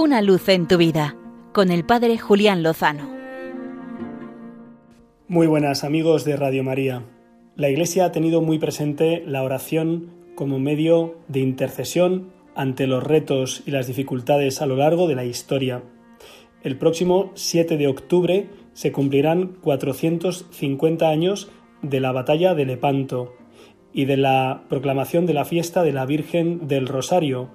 Una luz en tu vida con el Padre Julián Lozano. Muy buenas amigos de Radio María. La Iglesia ha tenido muy presente la oración como medio de intercesión ante los retos y las dificultades a lo largo de la historia. El próximo 7 de octubre se cumplirán 450 años de la batalla de Lepanto y de la proclamación de la fiesta de la Virgen del Rosario,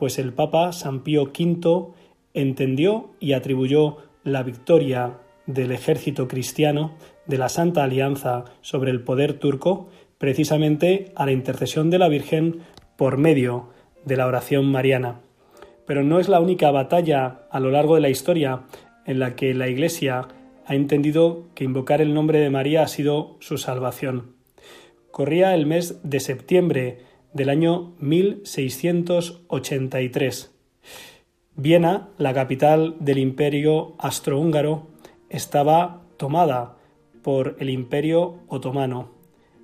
pues el Papa San Pío V entendió y atribuyó la victoria del ejército cristiano de la Santa Alianza sobre el poder turco precisamente a la intercesión de la Virgen por medio de la oración mariana. Pero no es la única batalla a lo largo de la historia en la que la Iglesia ha entendido que invocar el nombre de María ha sido su salvación. Corría el mes de septiembre del año 1683. Viena, la capital del imperio astrohúngaro, estaba tomada por el imperio otomano.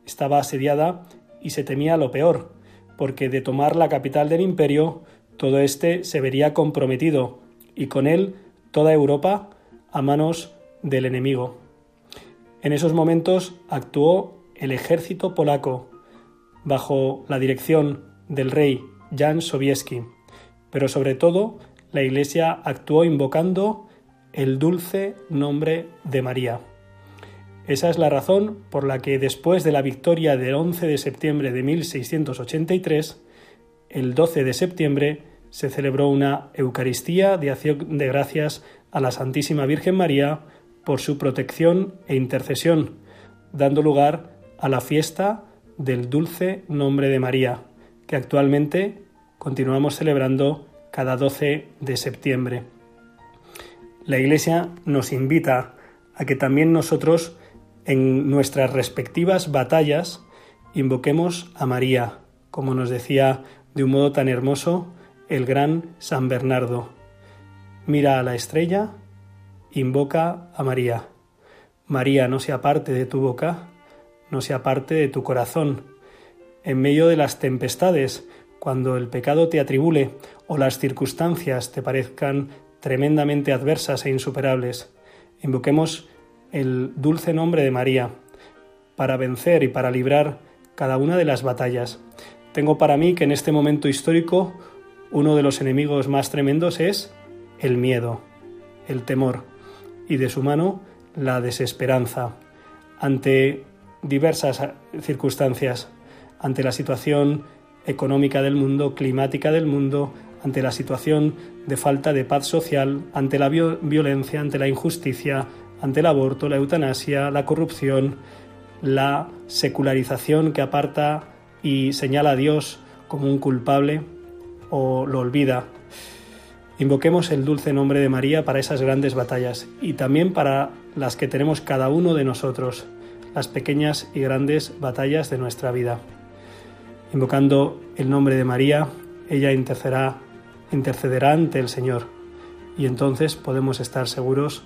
Estaba asediada y se temía lo peor, porque de tomar la capital del imperio, todo éste se vería comprometido y con él toda Europa a manos del enemigo. En esos momentos actuó el ejército polaco bajo la dirección del rey Jan Sobieski, pero sobre todo la Iglesia actuó invocando el dulce nombre de María. Esa es la razón por la que después de la victoria del 11 de septiembre de 1683, el 12 de septiembre se celebró una Eucaristía de acción de gracias a la Santísima Virgen María por su protección e intercesión, dando lugar a la fiesta del dulce nombre de María, que actualmente continuamos celebrando cada 12 de septiembre. La Iglesia nos invita a que también nosotros en nuestras respectivas batallas invoquemos a María, como nos decía de un modo tan hermoso el gran San Bernardo. Mira a la estrella, invoca a María. María no se aparte de tu boca, no se aparte de tu corazón. En medio de las tempestades, cuando el pecado te atribule o las circunstancias te parezcan tremendamente adversas e insuperables, invoquemos el dulce nombre de María, para vencer y para librar cada una de las batallas. Tengo para mí que en este momento histórico uno de los enemigos más tremendos es el miedo, el temor, y de su mano la desesperanza ante diversas circunstancias, ante la situación económica del mundo, climática del mundo, ante la situación de falta de paz social, ante la violencia, ante la injusticia, ante el aborto, la eutanasia, la corrupción, la secularización que aparta y señala a Dios como un culpable o lo olvida. Invoquemos el dulce nombre de María para esas grandes batallas y también para las que tenemos cada uno de nosotros, las pequeñas y grandes batallas de nuestra vida. Invocando el nombre de María, ella intercederá, intercederá ante el Señor y entonces podemos estar seguros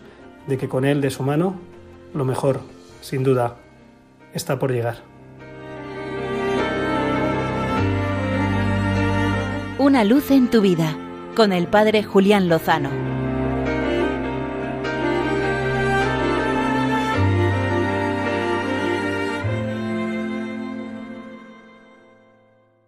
de que con Él de su mano, lo mejor, sin duda, está por llegar. Una luz en tu vida con el Padre Julián Lozano.